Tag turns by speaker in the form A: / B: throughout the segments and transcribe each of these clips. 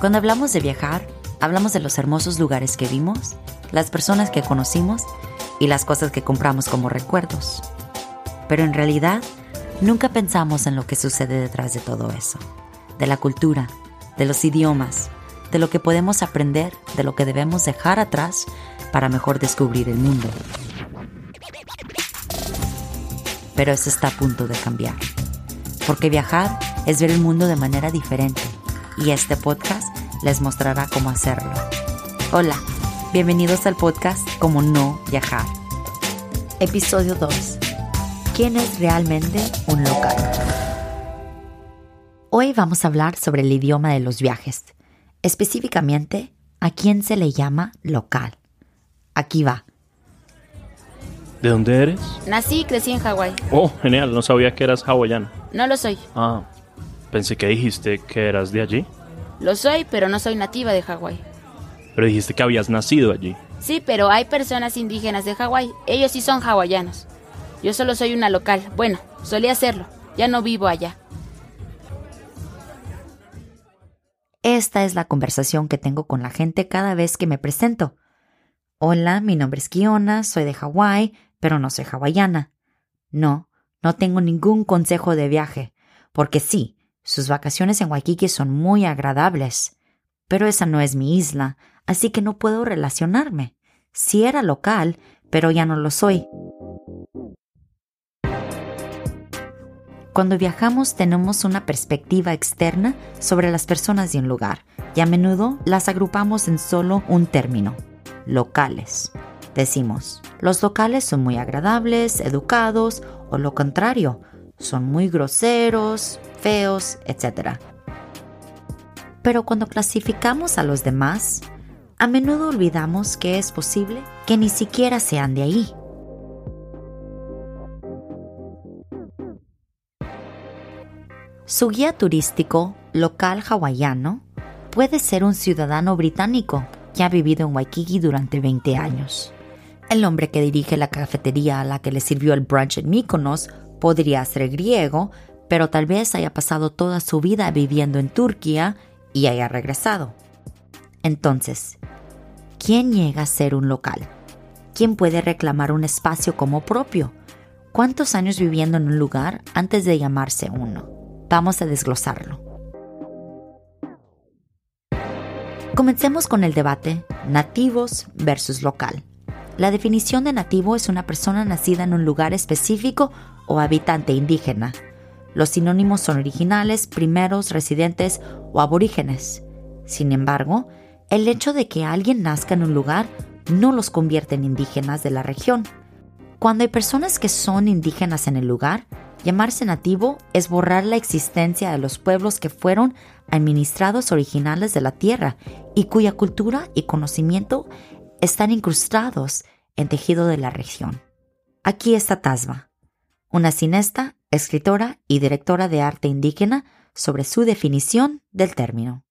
A: Cuando hablamos de viajar, hablamos de los hermosos lugares que vimos, las personas que conocimos y las cosas que compramos como recuerdos. Pero en realidad, nunca pensamos en lo que sucede detrás de todo eso, de la cultura, de los idiomas, de lo que podemos aprender, de lo que debemos dejar atrás para mejor descubrir el mundo. Pero eso está a punto de cambiar, porque viajar es ver el mundo de manera diferente y este podcast les mostrará cómo hacerlo. Hola, bienvenidos al podcast Como no viajar. Episodio 2. ¿Quién es realmente un local? Hoy vamos a hablar sobre el idioma de los viajes, específicamente a quién se le llama local. Aquí va.
B: ¿De dónde eres?
C: Nací y crecí en Hawái.
B: Oh, genial, no sabía que eras hawaiana.
C: No lo soy.
B: Ah, pensé que dijiste que eras de allí.
C: Lo soy, pero no soy nativa de Hawái.
B: Pero dijiste que habías nacido allí.
C: Sí, pero hay personas indígenas de Hawái. Ellos sí son hawaianos. Yo solo soy una local. Bueno, solía serlo. Ya no vivo allá.
A: Esta es la conversación que tengo con la gente cada vez que me presento. Hola, mi nombre es Kiona, soy de Hawái, pero no soy hawaiana. No, no tengo ningún consejo de viaje, porque sí, sus vacaciones en Waikiki son muy agradables. Pero esa no es mi isla, así que no puedo relacionarme. Sí era local, pero ya no lo soy. Cuando viajamos tenemos una perspectiva externa sobre las personas de un lugar y a menudo las agrupamos en solo un término, locales. Decimos, los locales son muy agradables, educados o lo contrario, son muy groseros, feos, etc. Pero cuando clasificamos a los demás, a menudo olvidamos que es posible que ni siquiera sean de ahí. Su guía turístico local hawaiano puede ser un ciudadano británico que ha vivido en Waikiki durante 20 años. El hombre que dirige la cafetería a la que le sirvió el brunch en Mykonos podría ser griego, pero tal vez haya pasado toda su vida viviendo en Turquía y haya regresado. Entonces, ¿quién llega a ser un local? ¿Quién puede reclamar un espacio como propio? ¿Cuántos años viviendo en un lugar antes de llamarse uno? Vamos a desglosarlo. Comencemos con el debate nativos versus local. La definición de nativo es una persona nacida en un lugar específico o habitante indígena. Los sinónimos son originales, primeros, residentes o aborígenes. Sin embargo, el hecho de que alguien nazca en un lugar no los convierte en indígenas de la región. Cuando hay personas que son indígenas en el lugar, llamarse nativo es borrar la existencia de los pueblos que fueron administrados originales de la tierra y cuya cultura y conocimiento están incrustados en tejido de la región. Aquí está Tasma, una cinesta, escritora y directora de arte indígena sobre su definición del término.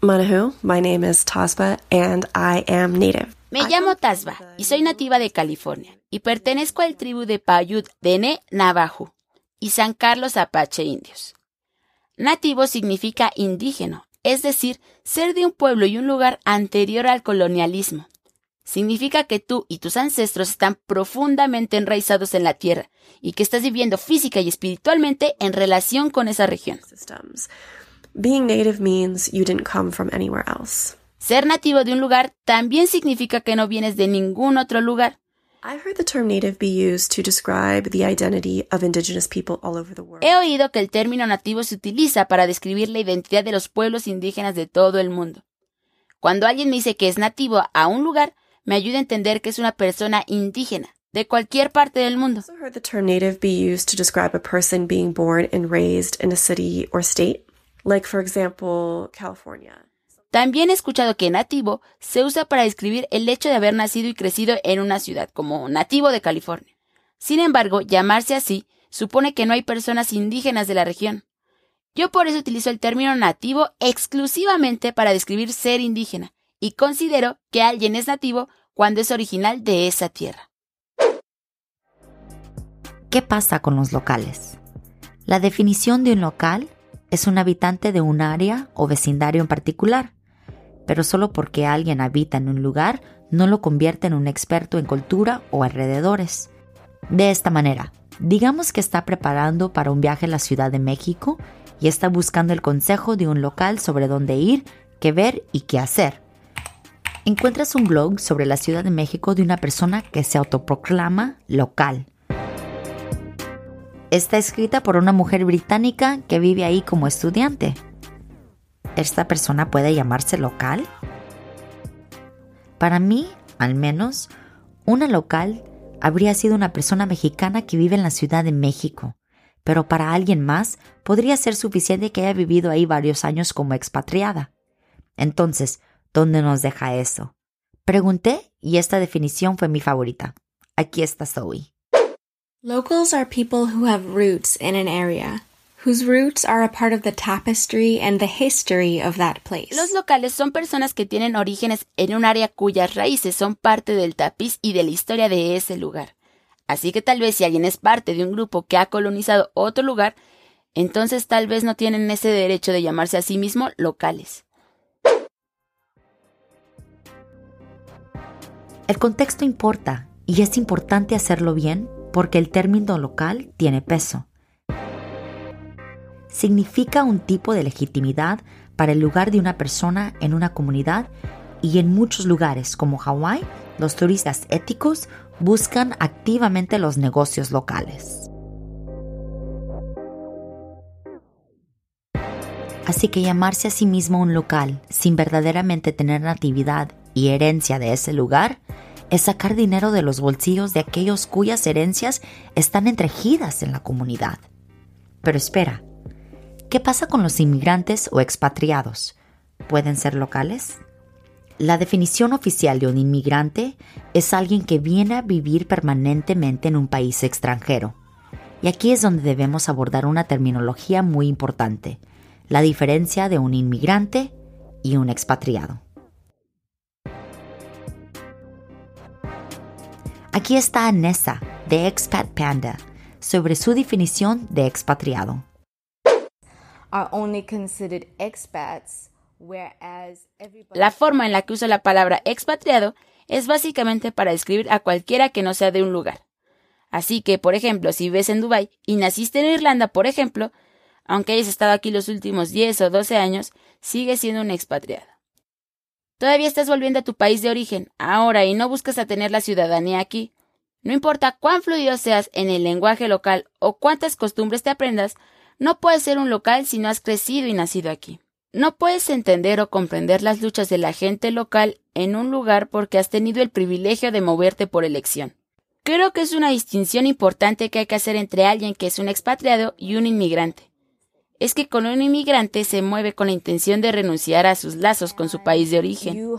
D: Manahu, my name is Tasba and I am native.
C: Me llamo Tasba y soy nativa de California y pertenezco al tribu de Paiute Dene Navajo y San Carlos Apache Indios. Nativo significa indígena, es decir, ser de un pueblo y un lugar anterior al colonialismo. Significa que tú y tus ancestros están profundamente enraizados en la tierra y que estás viviendo física y espiritualmente en relación con esa región.
D: Being native means you didn't come from anywhere else.
C: Ser nativo de un lugar también significa que no vienes de ningún otro lugar. He oído que el término nativo se utiliza para describir la identidad de los pueblos indígenas de todo el mundo. Cuando alguien me dice que es nativo a un lugar, me ayuda a entender que es una persona indígena de cualquier parte del mundo.
D: Heard the term native be used to describe a person being born and raised in a city or state, like for example, California.
C: También he escuchado que nativo se usa para describir el hecho de haber nacido y crecido en una ciudad, como nativo de California. Sin embargo, llamarse así supone que no hay personas indígenas de la región. Yo por eso utilizo el término nativo exclusivamente para describir ser indígena, y considero que alguien es nativo cuando es original de esa tierra.
A: ¿Qué pasa con los locales? La definición de un local es un habitante de un área o vecindario en particular, pero solo porque alguien habita en un lugar no lo convierte en un experto en cultura o alrededores. De esta manera, digamos que está preparando para un viaje a la Ciudad de México y está buscando el consejo de un local sobre dónde ir, qué ver y qué hacer. Encuentras un blog sobre la Ciudad de México de una persona que se autoproclama local. Está escrita por una mujer británica que vive ahí como estudiante. ¿Esta persona puede llamarse local? Para mí, al menos, una local habría sido una persona mexicana que vive en la Ciudad de México, pero para alguien más podría ser suficiente que haya vivido ahí varios años como expatriada. Entonces, ¿dónde nos deja eso? Pregunté y esta definición fue mi favorita. Aquí está Zoe.
E: Locals are people who have roots in an area whose roots are a part of the tapestry and the history of that place.
C: Los locales son personas que tienen orígenes en un área cuyas raíces son parte del tapiz y de la historia de ese lugar. Así que tal vez si alguien es parte de un grupo que ha colonizado otro lugar, entonces tal vez no tienen ese derecho de llamarse a sí mismo locales.
A: El contexto importa y es importante hacerlo bien porque el término local tiene peso significa un tipo de legitimidad para el lugar de una persona en una comunidad y en muchos lugares como Hawái, los turistas éticos buscan activamente los negocios locales. Así que llamarse a sí mismo un local sin verdaderamente tener natividad y herencia de ese lugar es sacar dinero de los bolsillos de aquellos cuyas herencias están entregidas en la comunidad. Pero espera, ¿Qué pasa con los inmigrantes o expatriados? ¿Pueden ser locales? La definición oficial de un inmigrante es alguien que viene a vivir permanentemente en un país extranjero. Y aquí es donde debemos abordar una terminología muy importante, la diferencia de un inmigrante y un expatriado. Aquí está Anessa, de Expat Panda, sobre su definición de expatriado.
C: La forma en la que uso la palabra expatriado es básicamente para describir a cualquiera que no sea de un lugar. Así que, por ejemplo, si vives en Dubái y naciste en Irlanda, por ejemplo, aunque hayas estado aquí los últimos 10 o 12 años, sigues siendo un expatriado. Todavía estás volviendo a tu país de origen ahora y no buscas a tener la ciudadanía aquí. No importa cuán fluido seas en el lenguaje local o cuántas costumbres te aprendas, no puedes ser un local si no has crecido y nacido aquí. No puedes entender o comprender las luchas de la gente local en un lugar porque has tenido el privilegio de moverte por elección. Creo que es una distinción importante que hay que hacer entre alguien que es un expatriado y un inmigrante. Es que con un inmigrante se mueve con la intención de renunciar a sus lazos con su país de origen.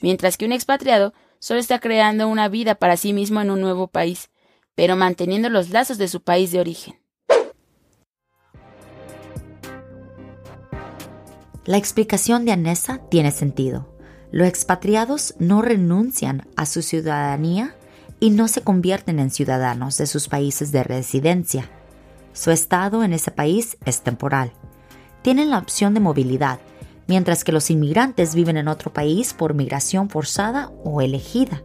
C: Mientras que un expatriado solo está creando una vida para sí mismo en un nuevo país, pero manteniendo los lazos de su país de origen.
A: La explicación de Anessa tiene sentido. Los expatriados no renuncian a su ciudadanía y no se convierten en ciudadanos de sus países de residencia. Su estado en ese país es temporal. Tienen la opción de movilidad, mientras que los inmigrantes viven en otro país por migración forzada o elegida.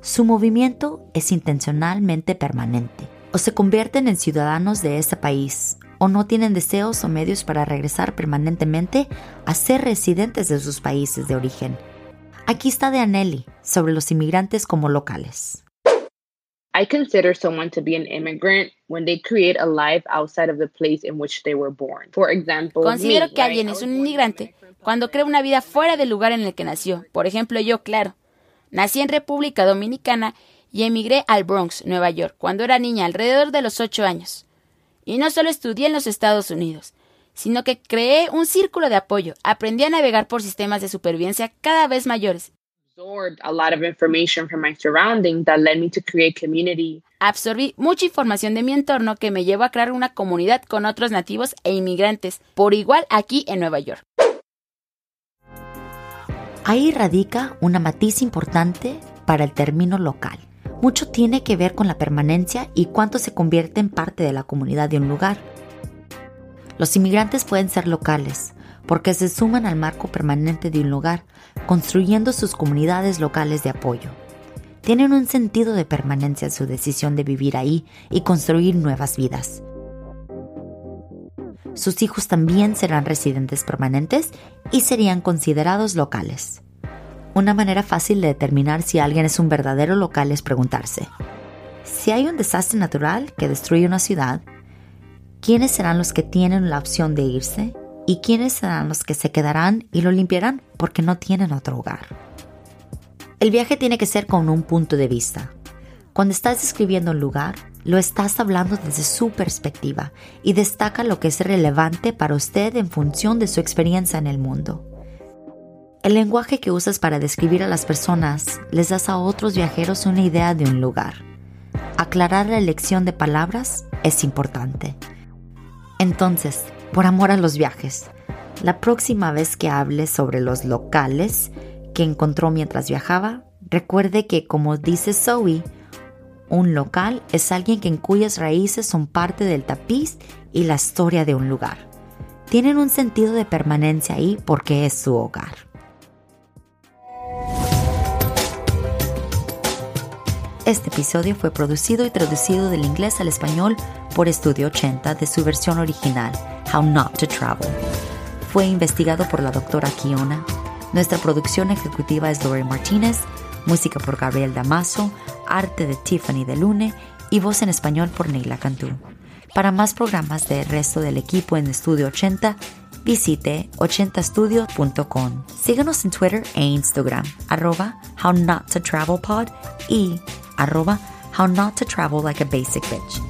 A: Su movimiento es intencionalmente permanente. O se convierten en ciudadanos de ese país, o no tienen deseos o medios para regresar permanentemente a ser residentes de sus países de origen. Aquí está de Anelli sobre los inmigrantes como locales.
F: I consider someone to be an immigrant when they create a life outside of the place in which they were born. For example,
C: Considero que alguien es un inmigrante cuando crea una vida fuera del lugar en el que nació. Por ejemplo, yo, claro, nací en República Dominicana y emigré al Bronx, Nueva York, cuando era niña, alrededor de los ocho años. Y no solo estudié en los Estados Unidos, sino que creé un círculo de apoyo, aprendí a navegar por sistemas de supervivencia cada vez mayores Absorbí mucha información de mi entorno que me llevó a crear una comunidad con otros nativos e inmigrantes, por igual aquí en Nueva York.
A: Ahí radica una matiz importante para el término local. mucho tiene que ver con la permanencia y cuánto se convierte en parte de la comunidad de un lugar. Los inmigrantes pueden ser locales, porque se suman al marco permanente de un lugar, construyendo sus comunidades locales de apoyo. Tienen un sentido de permanencia en su decisión de vivir ahí y construir nuevas vidas. Sus hijos también serán residentes permanentes y serían considerados locales. Una manera fácil de determinar si alguien es un verdadero local es preguntarse, si hay un desastre natural que destruye una ciudad, ¿quiénes serán los que tienen la opción de irse? ¿Y quiénes serán los que se quedarán y lo limpiarán porque no tienen otro hogar? El viaje tiene que ser con un punto de vista. Cuando estás describiendo un lugar, lo estás hablando desde su perspectiva y destaca lo que es relevante para usted en función de su experiencia en el mundo. El lenguaje que usas para describir a las personas les das a otros viajeros una idea de un lugar. Aclarar la elección de palabras es importante. Entonces, por amor a los viajes, la próxima vez que hable sobre los locales que encontró mientras viajaba, recuerde que, como dice Zoe, un local es alguien en cuyas raíces son parte del tapiz y la historia de un lugar. Tienen un sentido de permanencia ahí porque es su hogar. Este episodio fue producido y traducido del inglés al español por Estudio 80 de su versión original, How Not to Travel. Fue investigado por la doctora Kiona. Nuestra producción ejecutiva es Lori Martínez, música por Gabriel Damaso, arte de Tiffany de Lune y voz en español por Neila Cantú. Para más programas del resto del equipo en Estudio 80, visite 80studio.com. Síganos en Twitter e Instagram, arroba How Not to Travel Pod y arroba how not to travel like a basic bitch.